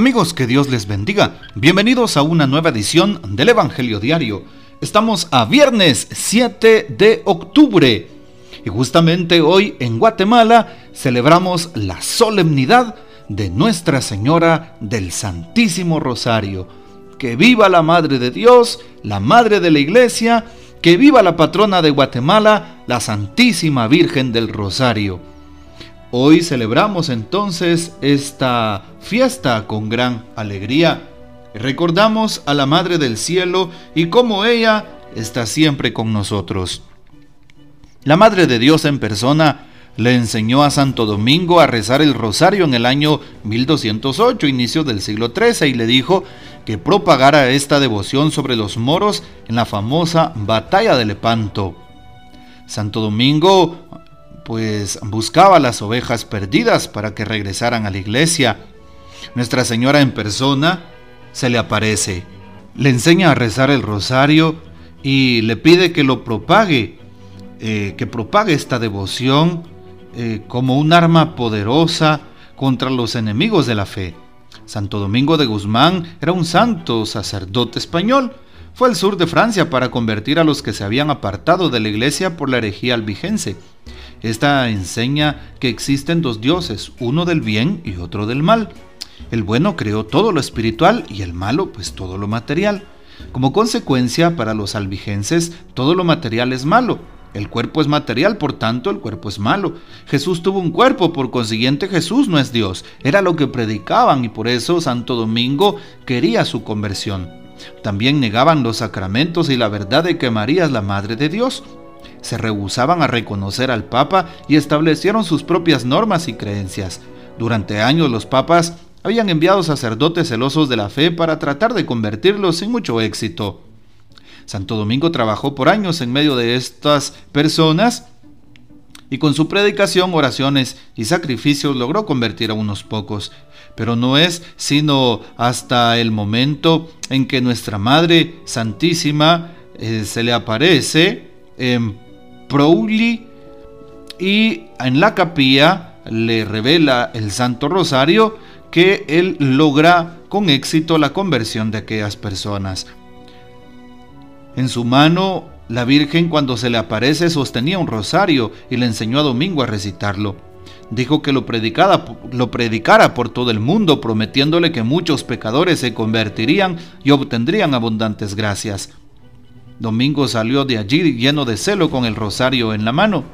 Amigos, que Dios les bendiga. Bienvenidos a una nueva edición del Evangelio Diario. Estamos a viernes 7 de octubre y justamente hoy en Guatemala celebramos la solemnidad de Nuestra Señora del Santísimo Rosario. Que viva la Madre de Dios, la Madre de la Iglesia, que viva la patrona de Guatemala, la Santísima Virgen del Rosario. Hoy celebramos entonces esta fiesta con gran alegría. Recordamos a la Madre del Cielo y cómo ella está siempre con nosotros. La Madre de Dios en persona le enseñó a Santo Domingo a rezar el rosario en el año 1208, inicio del siglo XIII, y le dijo que propagara esta devoción sobre los moros en la famosa batalla de Lepanto. Santo Domingo pues buscaba las ovejas perdidas para que regresaran a la iglesia. Nuestra Señora en persona se le aparece, le enseña a rezar el rosario y le pide que lo propague, eh, que propague esta devoción eh, como un arma poderosa contra los enemigos de la fe. Santo Domingo de Guzmán era un santo sacerdote español. Fue al sur de Francia para convertir a los que se habían apartado de la iglesia por la herejía albigense. Esta enseña que existen dos dioses, uno del bien y otro del mal. El bueno creó todo lo espiritual y el malo pues todo lo material. Como consecuencia, para los albigenses, todo lo material es malo. El cuerpo es material, por tanto, el cuerpo es malo. Jesús tuvo un cuerpo, por consiguiente Jesús no es Dios. Era lo que predicaban y por eso Santo Domingo quería su conversión. También negaban los sacramentos y la verdad de que María es la Madre de Dios se rehusaban a reconocer al Papa y establecieron sus propias normas y creencias. Durante años los papas habían enviado sacerdotes celosos de la fe para tratar de convertirlos sin mucho éxito. Santo Domingo trabajó por años en medio de estas personas y con su predicación, oraciones y sacrificios logró convertir a unos pocos. Pero no es sino hasta el momento en que nuestra Madre Santísima eh, se le aparece en Prouli y en la capilla le revela el Santo Rosario que él logra con éxito la conversión de aquellas personas. En su mano, la Virgen cuando se le aparece sostenía un rosario y le enseñó a Domingo a recitarlo. Dijo que lo, lo predicara por todo el mundo, prometiéndole que muchos pecadores se convertirían y obtendrían abundantes gracias. Domingo salió de allí lleno de celo con el rosario en la mano.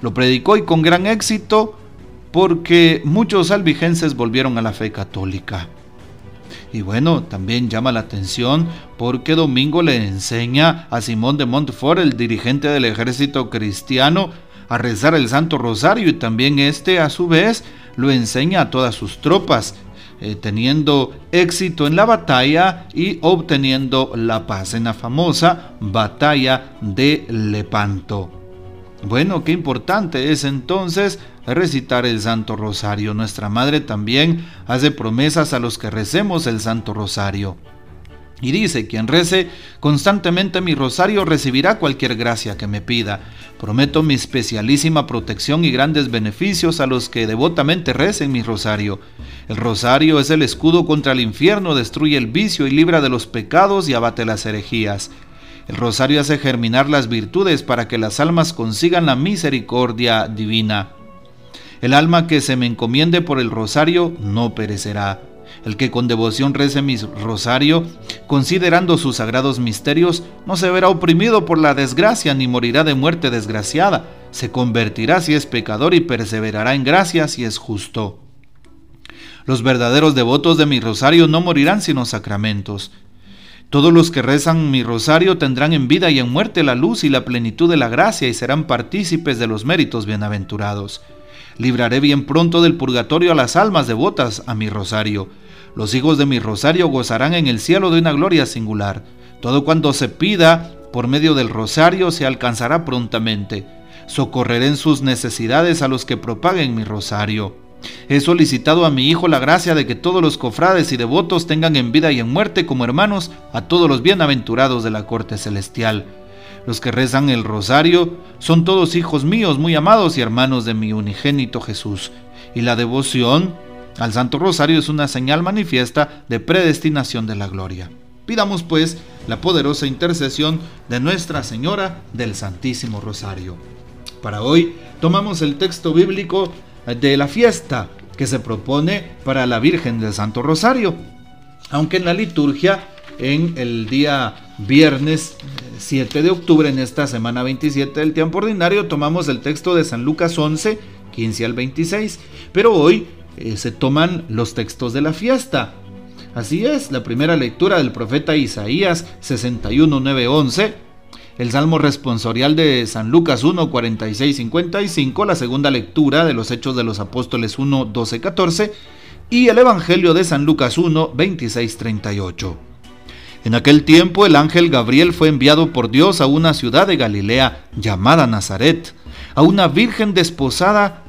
Lo predicó y con gran éxito porque muchos albigenses volvieron a la fe católica. Y bueno, también llama la atención porque Domingo le enseña a Simón de Montfort, el dirigente del ejército cristiano, a rezar el Santo Rosario y también este a su vez lo enseña a todas sus tropas eh, teniendo éxito en la batalla y obteniendo la paz en la famosa batalla de Lepanto. Bueno, qué importante es entonces recitar el Santo Rosario. Nuestra Madre también hace promesas a los que recemos el Santo Rosario. Y dice, quien rece constantemente mi rosario recibirá cualquier gracia que me pida. Prometo mi especialísima protección y grandes beneficios a los que devotamente recen mi rosario. El rosario es el escudo contra el infierno, destruye el vicio y libra de los pecados y abate las herejías. El rosario hace germinar las virtudes para que las almas consigan la misericordia divina. El alma que se me encomiende por el rosario no perecerá. El que con devoción rece mi rosario, considerando sus sagrados misterios, no se verá oprimido por la desgracia ni morirá de muerte desgraciada. Se convertirá si es pecador y perseverará en gracia si es justo. Los verdaderos devotos de mi rosario no morirán sino sacramentos. Todos los que rezan mi rosario tendrán en vida y en muerte la luz y la plenitud de la gracia y serán partícipes de los méritos bienaventurados. Libraré bien pronto del purgatorio a las almas devotas a mi rosario los hijos de mi rosario gozarán en el cielo de una gloria singular. Todo cuanto se pida por medio del rosario se alcanzará prontamente. Socorreré en sus necesidades a los que propaguen mi rosario. He solicitado a mi Hijo la gracia de que todos los cofrades y devotos tengan en vida y en muerte como hermanos a todos los bienaventurados de la corte celestial. Los que rezan el rosario son todos hijos míos muy amados y hermanos de mi unigénito Jesús. Y la devoción al Santo Rosario es una señal manifiesta de predestinación de la gloria. Pidamos pues la poderosa intercesión de Nuestra Señora del Santísimo Rosario. Para hoy tomamos el texto bíblico de la fiesta que se propone para la Virgen del Santo Rosario. Aunque en la liturgia, en el día viernes 7 eh, de octubre, en esta semana 27 del tiempo ordinario, tomamos el texto de San Lucas 11, 15 al 26. Pero hoy eh, se toman los textos de la fiesta. Así es, la primera lectura del profeta Isaías 61, 9, 11, el Salmo responsorial de San Lucas 1, 46, 55, la segunda lectura de los Hechos de los Apóstoles 1, 12, 14 y el Evangelio de San Lucas 1, 26, 38. En aquel tiempo el ángel Gabriel fue enviado por Dios a una ciudad de Galilea llamada Nazaret, a una virgen desposada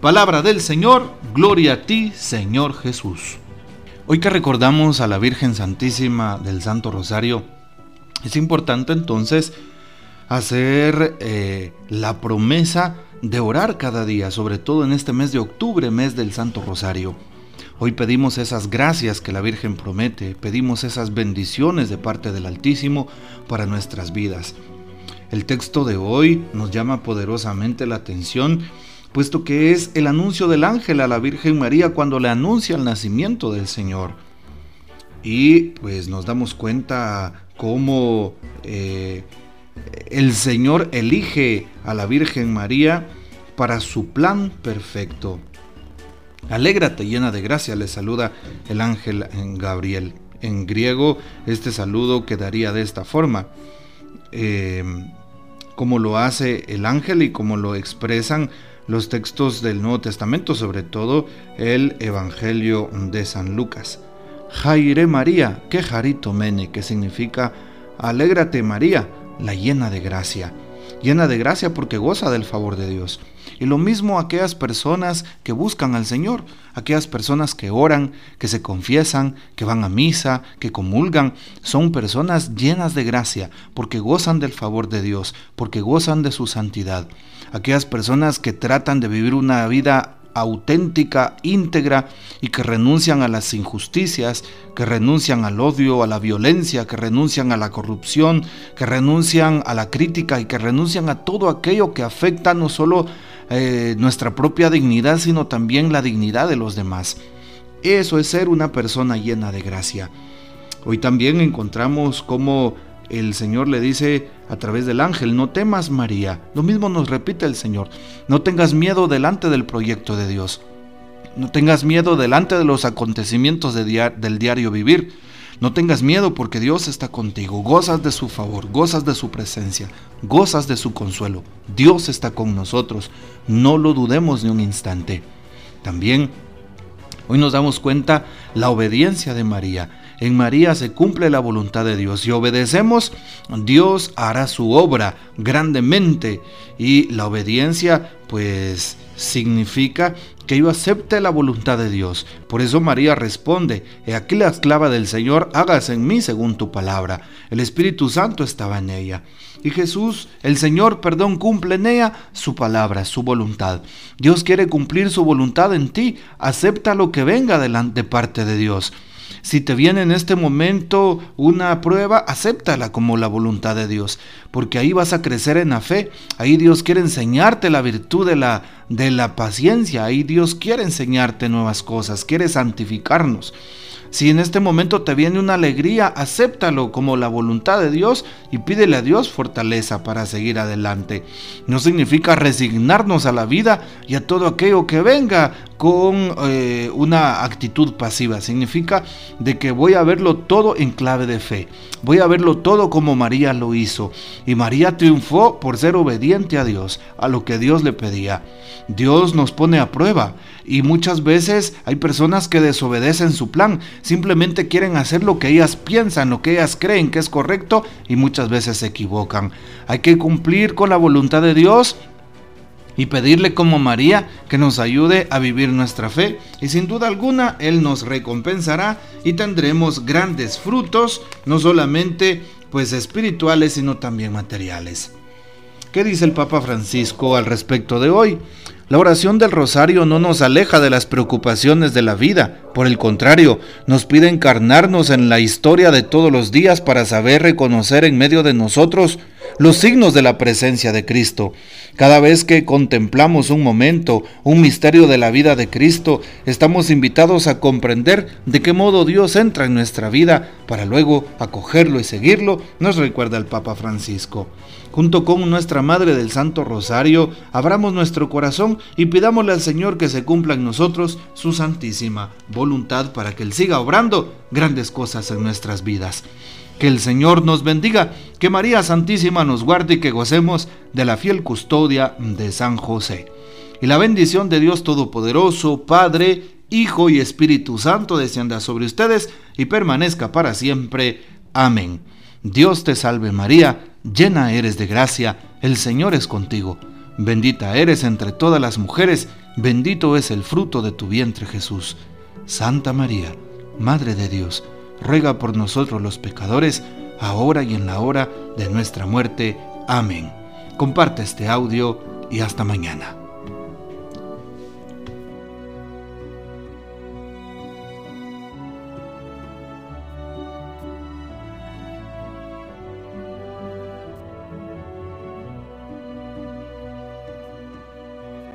Palabra del Señor, gloria a ti, Señor Jesús. Hoy que recordamos a la Virgen Santísima del Santo Rosario, es importante entonces hacer eh, la promesa de orar cada día, sobre todo en este mes de octubre, mes del Santo Rosario. Hoy pedimos esas gracias que la Virgen promete, pedimos esas bendiciones de parte del Altísimo para nuestras vidas. El texto de hoy nos llama poderosamente la atención, puesto que es el anuncio del ángel a la Virgen María cuando le anuncia el nacimiento del Señor. Y pues nos damos cuenta cómo eh, el Señor elige a la Virgen María para su plan perfecto. Alégrate llena de gracia, le saluda el ángel Gabriel. En griego este saludo quedaría de esta forma, eh, como lo hace el ángel y como lo expresan los textos del Nuevo Testamento, sobre todo el Evangelio de San Lucas. Jaire María, que jarito mene, que significa alégrate María, la llena de gracia. Llena de gracia porque goza del favor de Dios. Y lo mismo aquellas personas que buscan al Señor, aquellas personas que oran, que se confiesan, que van a misa, que comulgan, son personas llenas de gracia porque gozan del favor de Dios, porque gozan de su santidad. Aquellas personas que tratan de vivir una vida auténtica, íntegra y que renuncian a las injusticias, que renuncian al odio, a la violencia, que renuncian a la corrupción, que renuncian a la crítica y que renuncian a todo aquello que afecta no solo eh, nuestra propia dignidad, sino también la dignidad de los demás. Eso es ser una persona llena de gracia. Hoy también encontramos cómo el Señor le dice a través del ángel, no temas María. Lo mismo nos repite el Señor, no tengas miedo delante del proyecto de Dios. No tengas miedo delante de los acontecimientos del diario vivir. No tengas miedo porque Dios está contigo, gozas de su favor, gozas de su presencia, gozas de su consuelo. Dios está con nosotros, no lo dudemos ni un instante. También hoy nos damos cuenta la obediencia de María. En María se cumple la voluntad de Dios. Si obedecemos, Dios hará su obra grandemente. Y la obediencia, pues, significa que yo acepte la voluntad de Dios. Por eso María responde, He aquí la esclava del Señor, hágase en mí según tu palabra. El Espíritu Santo estaba en ella. Y Jesús, el Señor, perdón, cumple en ella su palabra, su voluntad. Dios quiere cumplir su voluntad en ti. Acepta lo que venga de parte de Dios. Si te viene en este momento una prueba, acéptala como la voluntad de Dios, porque ahí vas a crecer en la fe. Ahí Dios quiere enseñarte la virtud de la, de la paciencia. Ahí Dios quiere enseñarte nuevas cosas, quiere santificarnos. Si en este momento te viene una alegría, acéptalo como la voluntad de Dios y pídele a Dios fortaleza para seguir adelante. No significa resignarnos a la vida y a todo aquello que venga con eh, una actitud pasiva. Significa de que voy a verlo todo en clave de fe. Voy a verlo todo como María lo hizo. Y María triunfó por ser obediente a Dios, a lo que Dios le pedía. Dios nos pone a prueba y muchas veces hay personas que desobedecen su plan. Simplemente quieren hacer lo que ellas piensan, lo que ellas creen que es correcto y muchas veces se equivocan. Hay que cumplir con la voluntad de Dios y pedirle como María que nos ayude a vivir nuestra fe y sin duda alguna Él nos recompensará y tendremos grandes frutos, no solamente pues espirituales sino también materiales. ¿Qué dice el Papa Francisco al respecto de hoy? La oración del rosario no nos aleja de las preocupaciones de la vida, por el contrario, nos pide encarnarnos en la historia de todos los días para saber reconocer en medio de nosotros los signos de la presencia de Cristo. Cada vez que contemplamos un momento, un misterio de la vida de Cristo, estamos invitados a comprender de qué modo Dios entra en nuestra vida para luego acogerlo y seguirlo, nos recuerda el Papa Francisco. Junto con nuestra Madre del Santo Rosario, abramos nuestro corazón y pidámosle al Señor que se cumpla en nosotros su santísima voluntad para que Él siga obrando grandes cosas en nuestras vidas. Que el Señor nos bendiga, que María Santísima nos guarde y que gocemos de la fiel custodia de San José. Y la bendición de Dios Todopoderoso, Padre, Hijo y Espíritu Santo descienda sobre ustedes y permanezca para siempre. Amén. Dios te salve María, llena eres de gracia, el Señor es contigo. Bendita eres entre todas las mujeres, bendito es el fruto de tu vientre Jesús. Santa María, Madre de Dios, ruega por nosotros los pecadores, ahora y en la hora de nuestra muerte. Amén. Comparte este audio y hasta mañana.